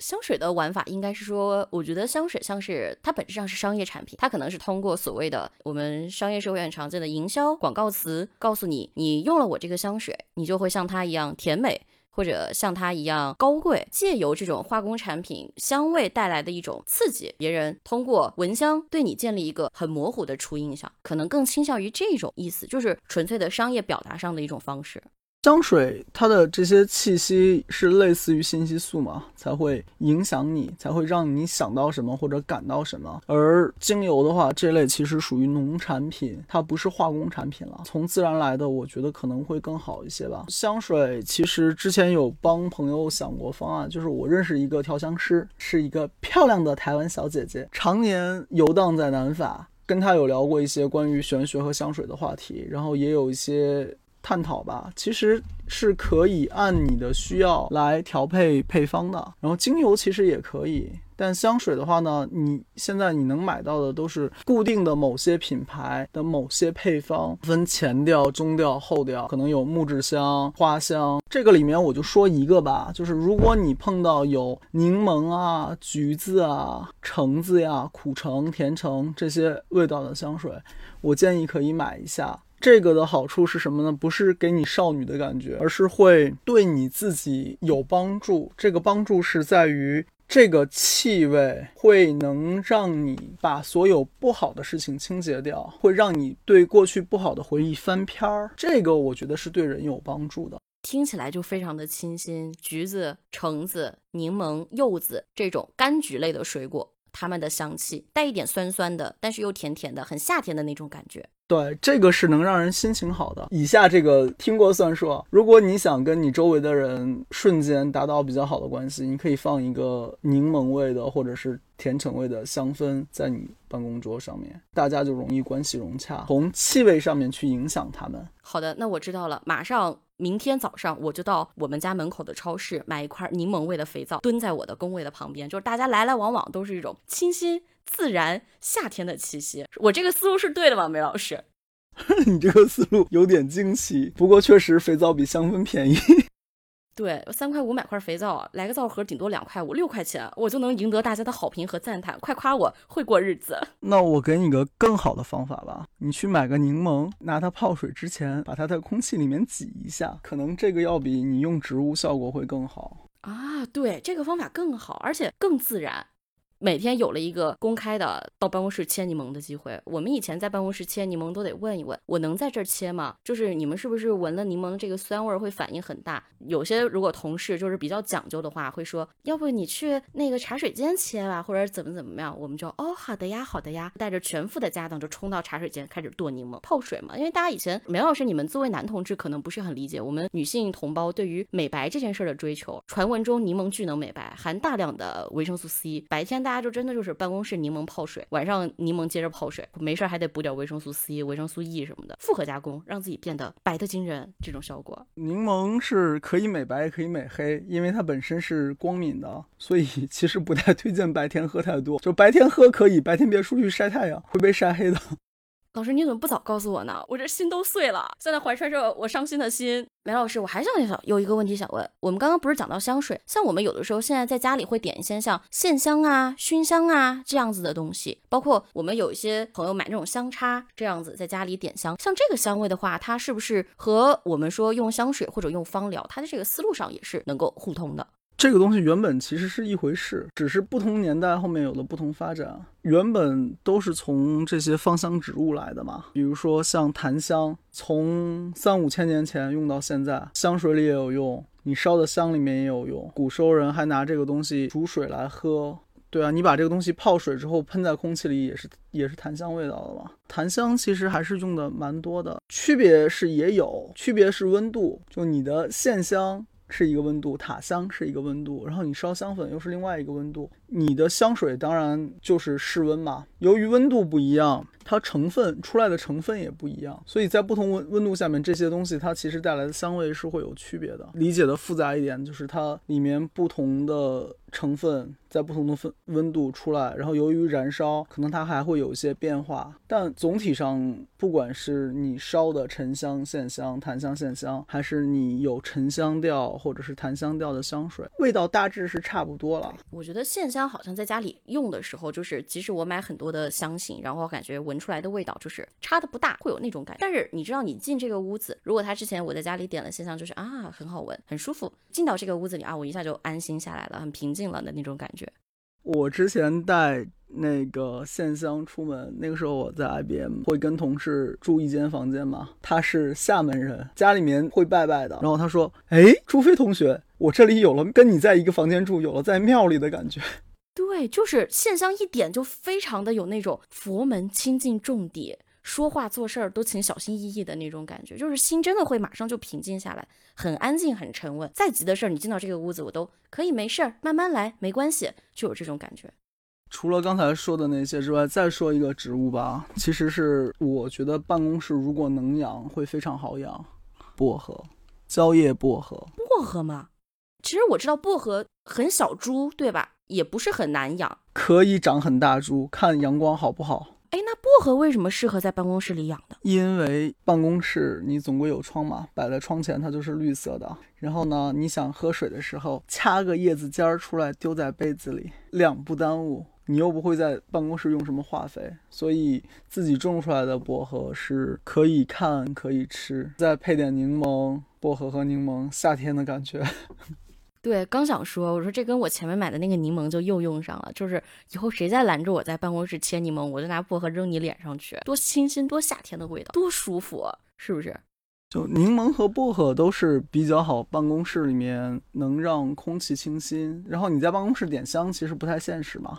香水的玩法应该是说，我觉得香水像是它本质上是商业产品，它可能是通过所谓的我们商业社会很常见的营销广告词，告诉你，你用了我这个香水，你就会像它一样甜美。或者像它一样高贵，借由这种化工产品香味带来的一种刺激，别人通过闻香对你建立一个很模糊的初印象，可能更倾向于这种意思，就是纯粹的商业表达上的一种方式。香水它的这些气息是类似于信息素嘛，才会影响你，才会让你想到什么或者感到什么。而精油的话，这类其实属于农产品，它不是化工产品了，从自然来的，我觉得可能会更好一些吧。香水其实之前有帮朋友想过方案，就是我认识一个调香师，是一个漂亮的台湾小姐姐，常年游荡在南法，跟她有聊过一些关于玄学和香水的话题，然后也有一些。探讨吧，其实是可以按你的需要来调配配方的。然后精油其实也可以，但香水的话呢，你现在你能买到的都是固定的某些品牌的某些配方，分前调、中调、后调，可能有木质香、花香。这个里面我就说一个吧，就是如果你碰到有柠檬啊、橘子啊、橙子呀、苦橙、甜橙这些味道的香水，我建议可以买一下。这个的好处是什么呢？不是给你少女的感觉，而是会对你自己有帮助。这个帮助是在于这个气味会能让你把所有不好的事情清洁掉，会让你对过去不好的回忆翻篇儿。这个我觉得是对人有帮助的。听起来就非常的清新。橘子、橙子、柠檬、柚子这种柑橘类的水果，它们的香气带一点酸酸的，但是又甜甜的，很夏天的那种感觉。对，这个是能让人心情好的。以下这个听过算数。如果你想跟你周围的人瞬间达到比较好的关系，你可以放一个柠檬味的或者是甜橙味的香氛在你办公桌上面，大家就容易关系融洽。从气味上面去影响他们。好的，那我知道了。马上明天早上我就到我们家门口的超市买一块柠檬味的肥皂，蹲在我的工位的旁边，就是大家来来往往都是一种清新。自然夏天的气息，我这个思路是对的吗，梅老师？*laughs* 你这个思路有点惊奇，不过确实肥皂比香氛便宜。对，三块五买块肥皂，来个皂盒顶多两块五，六块钱我就能赢得大家的好评和赞叹，快夸我会过日子。那我给你个更好的方法吧，你去买个柠檬，拿它泡水之前，把它在空气里面挤一下，可能这个要比你用植物效果会更好啊。对，这个方法更好，而且更自然。每天有了一个公开的到办公室切柠檬的机会。我们以前在办公室切柠檬都得问一问，我能在这儿切吗？就是你们是不是闻了柠檬这个酸味会反应很大？有些如果同事就是比较讲究的话，会说要不你去那个茶水间切吧，或者怎么怎么样。我们就哦好的呀好的呀，带着全副的家当就冲到茶水间开始剁柠檬泡水嘛。因为大家以前梅老师你们作为男同志可能不是很理解我们女性同胞对于美白这件事儿的追求。传闻中柠檬巨能美白，含大量的维生素 C，白天大。大家就真的就是办公室柠檬泡水，晚上柠檬接着泡水，没事还得补点维生素 C、维生素 E 什么的，复合加工，让自己变得白的惊人。这种效果，柠檬是可以美白也可以美黑，因为它本身是光敏的，所以 *laughs* 其实不太推荐白天喝太多。就白天喝可以，白天别出去晒太阳，会被晒黑的。老师，你怎么不早告诉我呢？我这心都碎了，现在怀揣着我伤心的心。梅老师，我还想想有一个问题想问。我们刚刚不是讲到香水，像我们有的时候现在在家里会点一些像线香啊、熏香啊这样子的东西，包括我们有一些朋友买那种香插这样子在家里点香。像这个香味的话，它是不是和我们说用香水或者用芳疗，它的这个思路上也是能够互通的？这个东西原本其实是一回事，只是不同年代后面有了不同发展。原本都是从这些芳香植物来的嘛，比如说像檀香，从三五千年前用到现在，香水里也有用，你烧的香里面也有用。古时候人还拿这个东西煮水来喝。对啊，你把这个东西泡水之后喷在空气里，也是也是檀香味道的嘛。檀香其实还是用的蛮多的，区别是也有，区别是温度，就你的线香。是一个温度，塔香是一个温度，然后你烧香粉又是另外一个温度。你的香水当然就是室温嘛，由于温度不一样。它成分出来的成分也不一样，所以在不同温温度下面，这些东西它其实带来的香味是会有区别的。理解的复杂一点，就是它里面不同的成分在不同的分温度出来，然后由于燃烧，可能它还会有一些变化。但总体上，不管是你烧的沉香、线香、檀香、线香，还是你有沉香调或者是檀香调的香水，味道大致是差不多了。我觉得线香好像在家里用的时候，就是即使我买很多的香型，然后感觉闻。出来的味道就是差的不大，会有那种感觉。但是你知道，你进这个屋子，如果他之前我在家里点了线香，就是啊，很好闻，很舒服。进到这个屋子里啊，我一下就安心下来了，很平静了的那种感觉。我之前带那个线香出门，那个时候我在 IBM 会跟同事住一间房间嘛，他是厦门人，家里面会拜拜的。然后他说：“哎，朱飞同学，我这里有了跟你在一个房间住，有了在庙里的感觉。”对，就是线香一点就非常的有那种佛门清净重底。说话做事儿都请小心翼翼的那种感觉，就是心真的会马上就平静下来，很安静，很沉稳。再急的事儿，你进到这个屋子，我都可以没事儿，慢慢来，没关系，就有这种感觉。除了刚才说的那些之外，再说一个植物吧，其实是我觉得办公室如果能养，会非常好养。薄荷，蕉叶薄荷。薄荷吗？其实我知道薄荷很小株，对吧？也不是很难养，可以长很大株，看阳光好不好。哎，那薄荷为什么适合在办公室里养的？因为办公室你总归有窗嘛，摆在窗前它就是绿色的。然后呢，你想喝水的时候，掐个叶子尖儿出来丢在杯子里，两不耽误。你又不会在办公室用什么化肥，所以自己种出来的薄荷是可以看可以吃，再配点柠檬，薄荷和柠檬，夏天的感觉。对，刚想说，我说这跟我前面买的那个柠檬就又用上了，就是以后谁再拦着我在办公室切柠檬，我就拿薄荷扔你脸上去，多清新，多夏天的味道，多舒服，是不是？就柠檬和薄荷都是比较好，办公室里面能让空气清新，然后你在办公室点香其实不太现实嘛。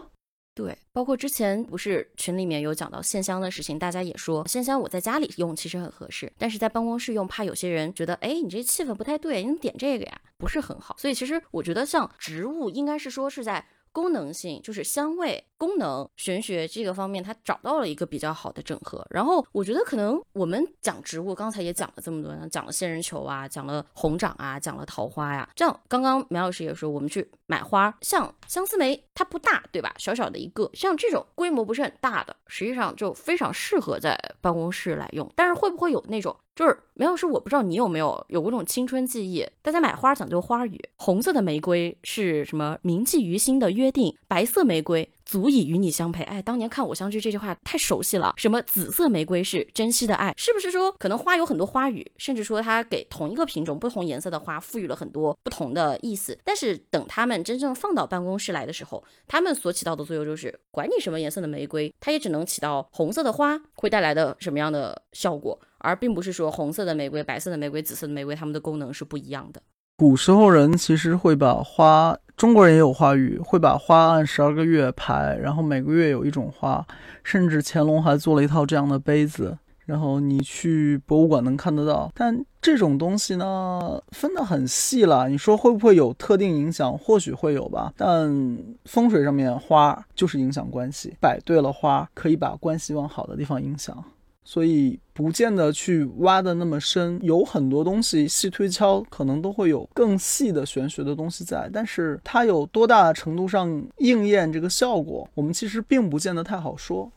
对，包括之前不是群里面有讲到线香的事情，大家也说线香我在家里用其实很合适，但是在办公室用怕有些人觉得，哎，你这气氛不太对，你点这个呀？不是很好。所以其实我觉得像植物，应该是说是在。功能性就是香味、功能、玄学这个方面，它找到了一个比较好的整合。然后我觉得可能我们讲植物，刚才也讲了这么多，讲了仙人球啊，讲了红掌啊，讲了桃花呀。这样刚刚苗老师也说，我们去买花，像相思梅，它不大，对吧？小小的一个，像这种规模不是很大的，实际上就非常适合在办公室来用。但是会不会有那种？就是梅老师，我不知道你有没有有过这种青春记忆。大家买花讲究花语，红色的玫瑰是什么？铭记于心的约定。白色玫瑰。足以与你相配。哎，当年看《我相聚》这句话太熟悉了。什么紫色玫瑰是珍惜的爱？是不是说可能花有很多花语，甚至说它给同一个品种不同颜色的花赋予了很多不同的意思？但是等他们真正放到办公室来的时候，他们所起到的作用就是，管你什么颜色的玫瑰，它也只能起到红色的花会带来的什么样的效果，而并不是说红色的玫瑰、白色的玫瑰、紫色的玫瑰，它们的功能是不一样的。古时候人其实会把花，中国人也有花语，会把花按十二个月排，然后每个月有一种花，甚至乾隆还做了一套这样的杯子，然后你去博物馆能看得到。但这种东西呢，分得很细了。你说会不会有特定影响？或许会有吧。但风水上面花就是影响关系，摆对了花可以把关系往好的地方影响。所以不见得去挖的那么深，有很多东西细推敲，可能都会有更细的玄学的东西在。但是它有多大程度上应验这个效果，我们其实并不见得太好说。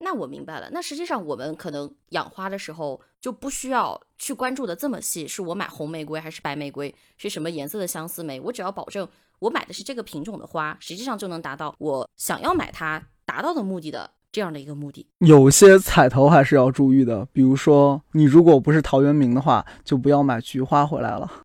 那我明白了。那实际上我们可能养花的时候就不需要去关注的这么细，是我买红玫瑰还是白玫瑰，是什么颜色的相思梅，我只要保证我买的是这个品种的花，实际上就能达到我想要买它达到的目的的。这样的一个目的，有些彩头还是要注意的。比如说，你如果不是陶渊明的话，就不要买菊花回来了。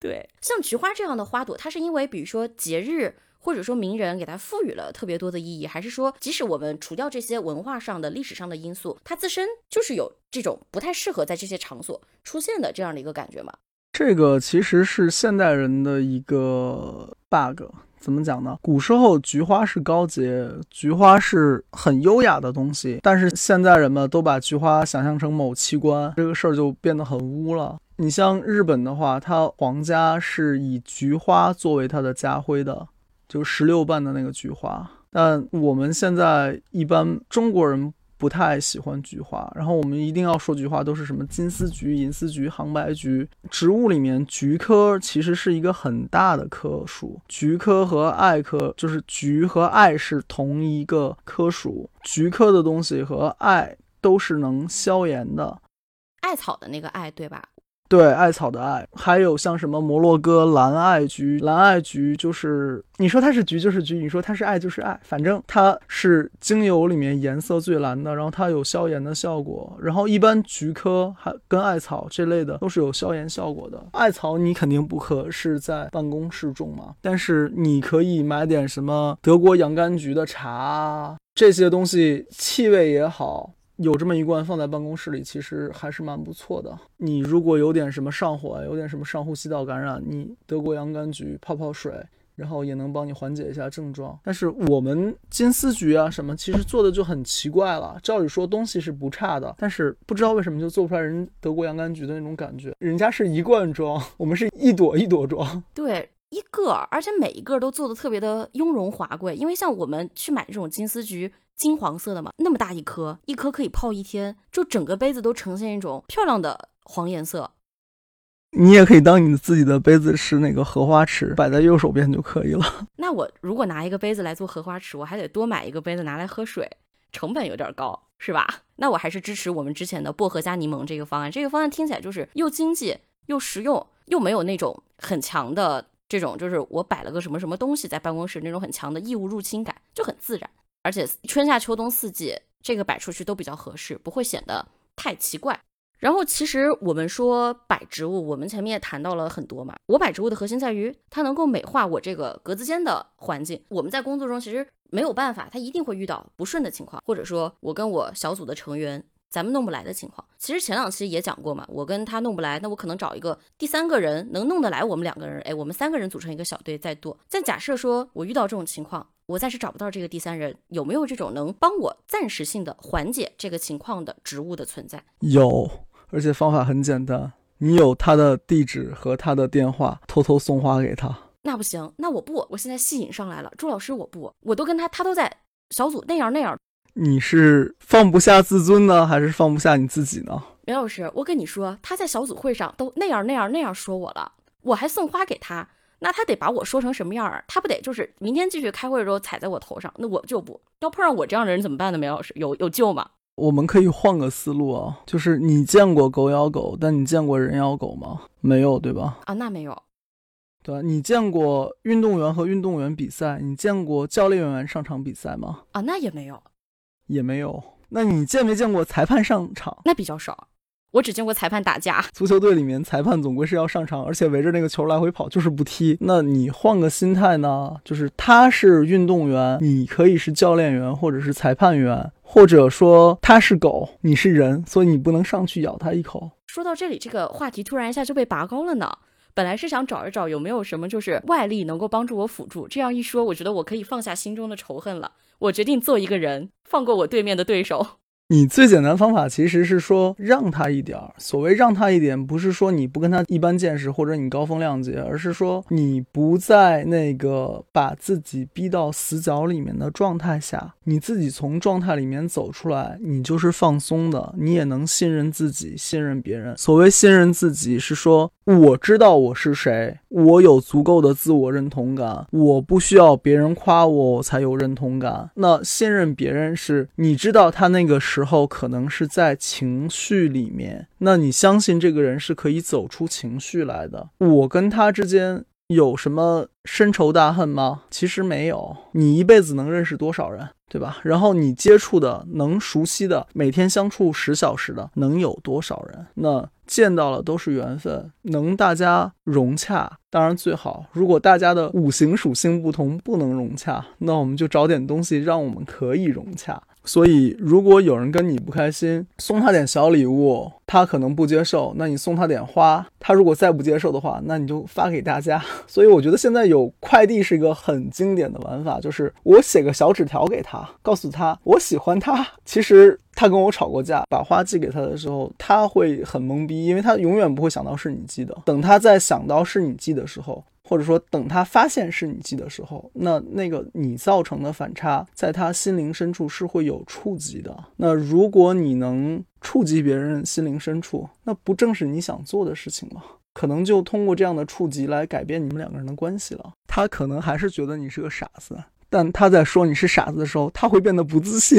对，像菊花这样的花朵，它是因为比如说节日或者说名人给它赋予了特别多的意义，还是说即使我们除掉这些文化上的、历史上的因素，它自身就是有这种不太适合在这些场所出现的这样的一个感觉吗？这个其实是现代人的一个 bug。怎么讲呢？古时候菊花是高洁，菊花是很优雅的东西，但是现在人们都把菊花想象成某器官，这个事儿就变得很污了。你像日本的话，它皇家是以菊花作为它的家徽的，就十六瓣的那个菊花，但我们现在一般中国人。不太喜欢菊花，然后我们一定要说菊花都是什么金丝菊、银丝菊、杭白菊。植物里面，菊科其实是一个很大的科属。菊科和艾科，就是菊和艾是同一个科属。菊科的东西和艾都是能消炎的。艾草的那个艾，对吧？对，艾草的艾，还有像什么摩洛哥蓝艾菊，蓝艾菊就是你说它是菊就是菊，你说它是艾就是艾，反正它是精油里面颜色最蓝的，然后它有消炎的效果。然后一般菊科还跟艾草这类的都是有消炎效果的。艾草你肯定不可是在办公室种嘛，但是你可以买点什么德国洋甘菊的茶，这些东西气味也好。有这么一罐放在办公室里，其实还是蛮不错的。你如果有点什么上火，有点什么上呼吸道感染，你德国洋甘菊泡泡水，然后也能帮你缓解一下症状。但是我们金丝菊啊什么，其实做的就很奇怪了。照理说东西是不差的，但是不知道为什么就做不出来人德国洋甘菊的那种感觉。人家是一罐装，我们是一朵一朵装。*laughs* 对，一个，而且每一个都做的特别的雍容华贵。因为像我们去买这种金丝菊。金黄色的嘛，那么大一颗，一颗可以泡一天，就整个杯子都呈现一种漂亮的黄颜色。你也可以当你自己的杯子是那个荷花池，摆在右手边就可以了。*laughs* 那我如果拿一个杯子来做荷花池，我还得多买一个杯子拿来喝水，成本有点高，是吧？那我还是支持我们之前的薄荷加柠檬这个方案。这个方案听起来就是又经济又实用，又没有那种很强的这种，就是我摆了个什么什么东西在办公室那种很强的异物入侵感，就很自然。而且春夏秋冬四季这个摆出去都比较合适，不会显得太奇怪。然后其实我们说摆植物，我们前面也谈到了很多嘛。我摆植物的核心在于它能够美化我这个格子间的环境。我们在工作中其实没有办法，它一定会遇到不顺的情况，或者说我跟我小组的成员咱们弄不来的情况。其实前两期也讲过嘛，我跟他弄不来，那我可能找一个第三个人能弄得来，我们两个人，哎，我们三个人组成一个小队再做。但假设说我遇到这种情况。我暂时找不到这个第三人，有没有这种能帮我暂时性的缓解这个情况的职务的存在？有，而且方法很简单，你有他的地址和他的电话，偷偷送花给他。那不行，那我不，我现在戏引上来了，朱老师我不，我都跟他，他都在小组那样那样。你是放不下自尊呢，还是放不下你自己呢？梅老师，我跟你说，他在小组会上都那样那样那样说我了，我还送花给他。那他得把我说成什么样儿？他不得就是明天继续开会的时候踩在我头上？那我就不要碰上我这样的人怎么办呢？梅老师有有救吗？我们可以换个思路啊，就是你见过狗咬狗，但你见过人咬狗吗？没有，对吧？啊，那没有。对你见过运动员和运动员比赛？你见过教练员上场比赛吗？啊，那也没有，也没有。那你见没见过裁判上场？那比较少。我只见过裁判打架。*laughs* 足球队里面，裁判总归是要上场，而且围着那个球来回跑，就是不踢。那你换个心态呢？就是他是运动员，你可以是教练员或者是裁判员，或者说他是狗，你是人，所以你不能上去咬他一口。说到这里，这个话题突然一下就被拔高了呢。本来是想找一找有没有什么就是外力能够帮助我辅助，这样一说，我觉得我可以放下心中的仇恨了。我决定做一个人，放过我对面的对手。你最简单方法其实是说让他一点儿。所谓让他一点，不是说你不跟他一般见识或者你高风亮节，而是说你不在那个把自己逼到死角里面的状态下，你自己从状态里面走出来，你就是放松的，你也能信任自己，信任别人。所谓信任自己，是说我知道我是谁，我有足够的自我认同感，我不需要别人夸我，我才有认同感。那信任别人是你知道他那个时。时候可能是在情绪里面，那你相信这个人是可以走出情绪来的？我跟他之间有什么深仇大恨吗？其实没有。你一辈子能认识多少人，对吧？然后你接触的、能熟悉的、每天相处十小时的，能有多少人？那见到了都是缘分，能大家融洽，当然最好。如果大家的五行属性不同，不能融洽，那我们就找点东西让我们可以融洽。所以，如果有人跟你不开心，送他点小礼物，他可能不接受。那你送他点花，他如果再不接受的话，那你就发给大家。*laughs* 所以，我觉得现在有快递是一个很经典的玩法，就是我写个小纸条给他，告诉他我喜欢他。其实他跟我吵过架，把花寄给他的时候，他会很懵逼，因为他永远不会想到是你寄的。等他再想到是你寄的时候。或者说，等他发现是你记的时候，那那个你造成的反差，在他心灵深处是会有触及的。那如果你能触及别人心灵深处，那不正是你想做的事情吗？可能就通过这样的触及来改变你们两个人的关系了。他可能还是觉得你是个傻子，但他在说你是傻子的时候，他会变得不自信。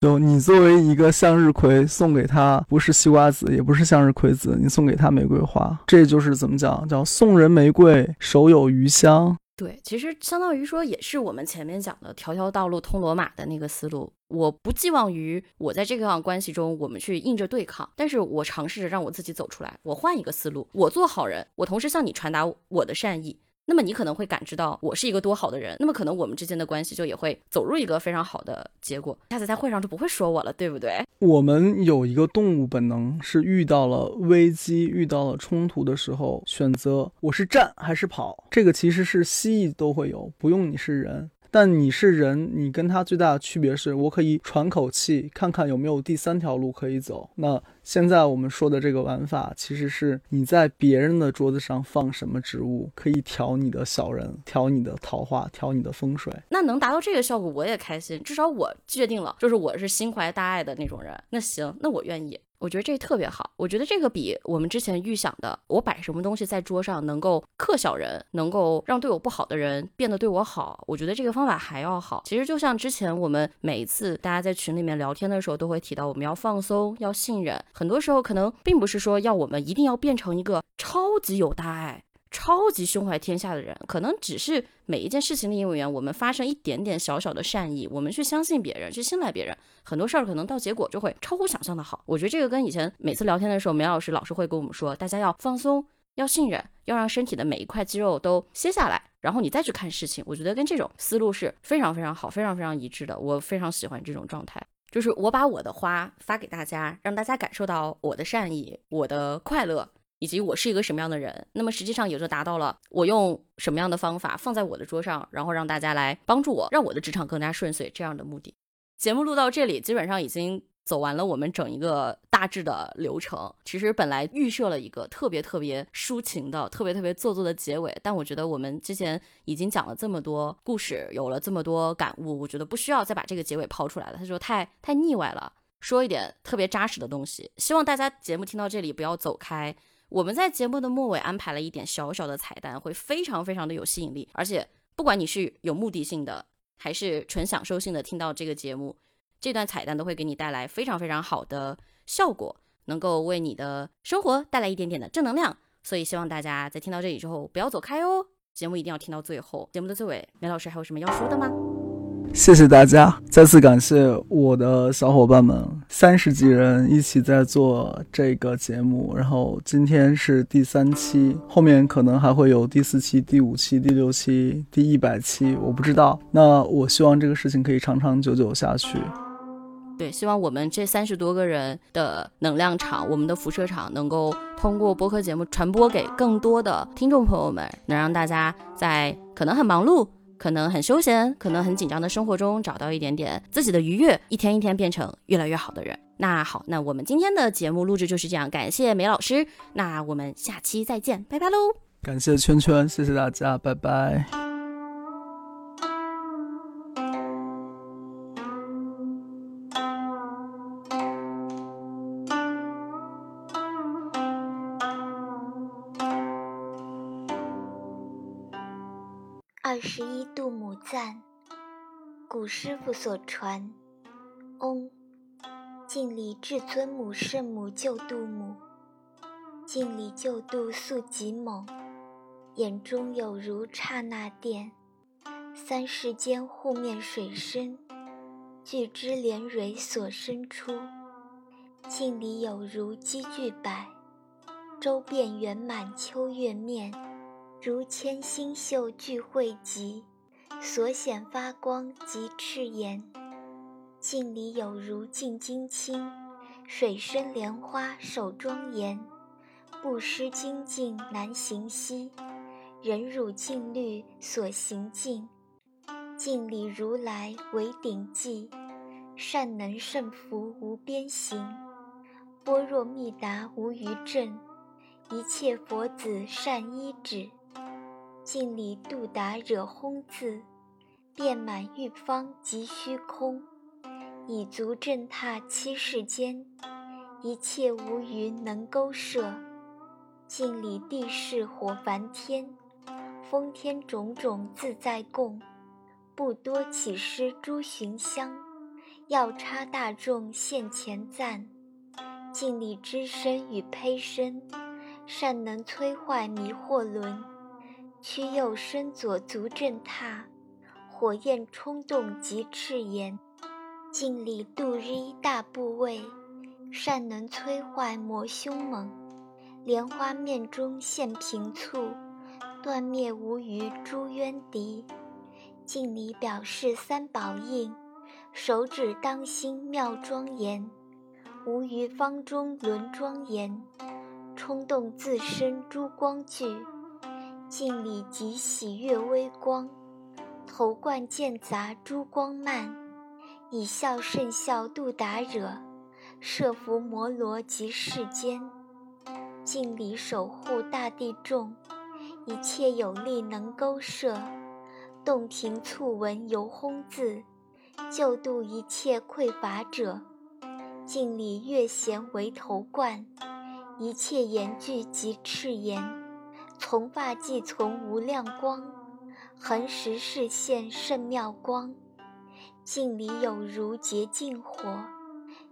就你作为一个向日葵，送给他不是西瓜子，也不是向日葵子，你送给他玫瑰花，这就是怎么讲？叫送人玫瑰，手有余香。对，其实相当于说也是我们前面讲的条条道路通罗马的那个思路。我不寄望于我在这个关系中我们去硬着对抗，但是我尝试着让我自己走出来，我换一个思路，我做好人，我同时向你传达我的善意。那么你可能会感知到我是一个多好的人，那么可能我们之间的关系就也会走入一个非常好的结果。下次在会上就不会说我了，对不对？我们有一个动物本能，是遇到了危机、遇到了冲突的时候，选择我是站还是跑。这个其实是蜥蜴都会有，不用你是人。但你是人，你跟他最大的区别是我可以喘口气，看看有没有第三条路可以走。那现在我们说的这个玩法，其实是你在别人的桌子上放什么植物，可以调你的小人，调你的桃花，调你的风水。那能达到这个效果，我也开心。至少我决定了，就是我是心怀大爱的那种人。那行，那我愿意。我觉得这特别好，我觉得这个比我们之前预想的，我摆什么东西在桌上能够克小人，能够让对我不好的人变得对我好，我觉得这个方法还要好。其实就像之前我们每一次大家在群里面聊天的时候，都会提到我们要放松，要信任。很多时候可能并不是说要我们一定要变成一个超级有大爱。超级胸怀天下的人，可能只是每一件事情的因为缘，我们发生一点点小小的善意，我们去相信别人，去信赖别人，很多事儿可能到结果就会超乎想象的好。我觉得这个跟以前每次聊天的时候，梅老师老是会跟我们说，大家要放松，要信任，要让身体的每一块肌肉都歇下来，然后你再去看事情。我觉得跟这种思路是非常非常好，非常非常一致的。我非常喜欢这种状态，就是我把我的花发给大家，让大家感受到我的善意，我的快乐。以及我是一个什么样的人，那么实际上也就达到了我用什么样的方法放在我的桌上，然后让大家来帮助我，让我的职场更加顺遂这样的目的。节目录到这里，基本上已经走完了我们整一个大致的流程。其实本来预设了一个特别特别抒情的、特别特别做作的结尾，但我觉得我们之前已经讲了这么多故事，有了这么多感悟，我觉得不需要再把这个结尾抛出来了，它就太太腻歪了。说一点特别扎实的东西，希望大家节目听到这里不要走开。我们在节目的末尾安排了一点小小的彩蛋，会非常非常的有吸引力。而且，不管你是有目的性的，还是纯享受性的听到这个节目，这段彩蛋都会给你带来非常非常好的效果，能够为你的生活带来一点点的正能量。所以，希望大家在听到这里之后不要走开哦，节目一定要听到最后。节目的最尾，梅老师还有什么要说的吗？谢谢大家，再次感谢我的小伙伴们，三十几人一起在做这个节目，然后今天是第三期，后面可能还会有第四期、第五期、第六期、第一百期，我不知道。那我希望这个事情可以长长久久下去。对，希望我们这三十多个人的能量场，我们的辐射场，能够通过播客节目传播给更多的听众朋友们，能让大家在可能很忙碌。可能很休闲，可能很紧张的生活中找到一点点自己的愉悦，一天一天变成越来越好的人。那好，那我们今天的节目录制就是这样，感谢梅老师，那我们下期再见，拜拜喽！感谢圈圈，谢谢大家，拜拜。二十一度母赞，古师傅所传。嗡，敬礼至尊母圣母救度母，敬礼救度速极猛，眼中有如刹那电，三世间护面水深，巨之连蕊所生出，敬礼有如积聚百，周遍圆满秋月面。如千星宿聚汇集，所显发光及赤炎。镜里有如镜金青，水深莲花手庄严。不施精进难行兮，忍辱净律所行尽。镜里如来为顶髻，善能胜福无边行。般若密达无余证，一切佛子善依止。镜里度达惹轰字，遍满玉方及虚空，以足震踏七世间，一切无余能勾摄。镜里地势火梵天，风天种种自在供，不多起施诸寻香，药差大众现前赞。敬礼之身与胚身，善能摧坏迷惑轮。屈右身左足震踏，火焰冲动及赤炎。敬礼度日大部位，善能摧坏魔凶猛。莲花面中现平簇，断灭无余诸冤敌。敬礼表示三宝印，手指当心妙庄严。无余方中轮庄严，冲动自身诸光聚，敬礼及喜悦微光，头冠剑杂珠光漫，以笑甚笑度达惹，摄伏摩罗及世间，敬礼守护大地众，一切有力能勾摄，洞庭促闻游轰字，救度一切匮乏者。敬礼月贤为头冠，一切言句及赤言，从发即从无量光，恒时视现甚妙光。镜里有如洁净火，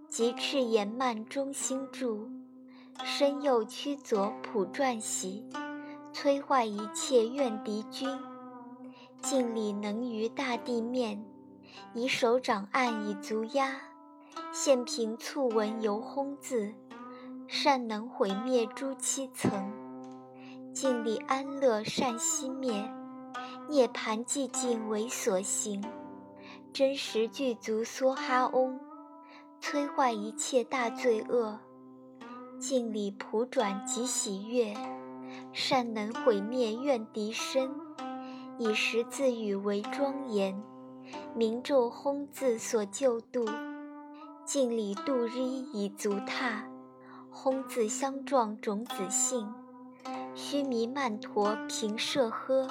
及赤言曼中心住，身右屈左普转喜，摧坏一切怨敌军。敬礼能于大地面，以手掌按以足压。现平促文由轰字，善能毁灭诸七层，尽力安乐善息灭，涅盘寂静为所行，真实具足梭哈嗡，摧坏一切大罪恶，尽力普转及喜悦，善能毁灭怨敌身，以十字语为庄严，明咒轰字所救度。敬礼度日以足踏，轰自相撞种子性，须弥曼陀平摄呵，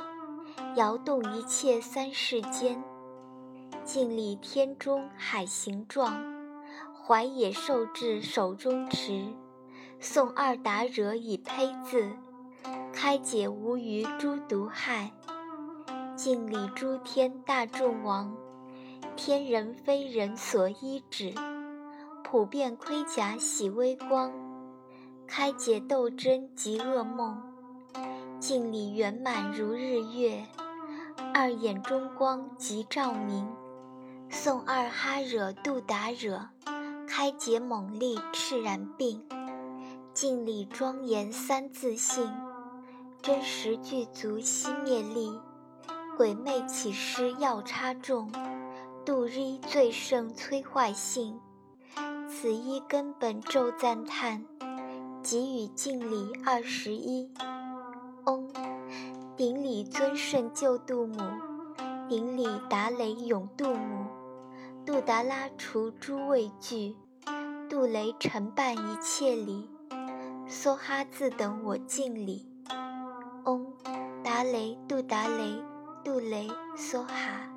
摇动一切三世间。敬礼天中海形状，怀野兽至手中持，送二达惹以胚字，开解无余诸毒害。敬礼诸天大众王，天人非人所依止。普遍盔甲喜微光，开解斗争及噩梦，敬礼圆满如日月，二眼中光即照明，诵二哈惹度达惹，开解猛力赤然病，敬礼庄严三自性，真实具足熄灭力，鬼魅起施要插众，度日最胜摧坏性。此一根本咒赞叹，给予敬礼二十一。嗡，顶礼尊顺救度母，顶礼达雷永度母，杜达拉除诸畏惧，杜雷承办一切礼，梭哈自等我敬礼。嗡，达雷杜达雷杜雷梭哈。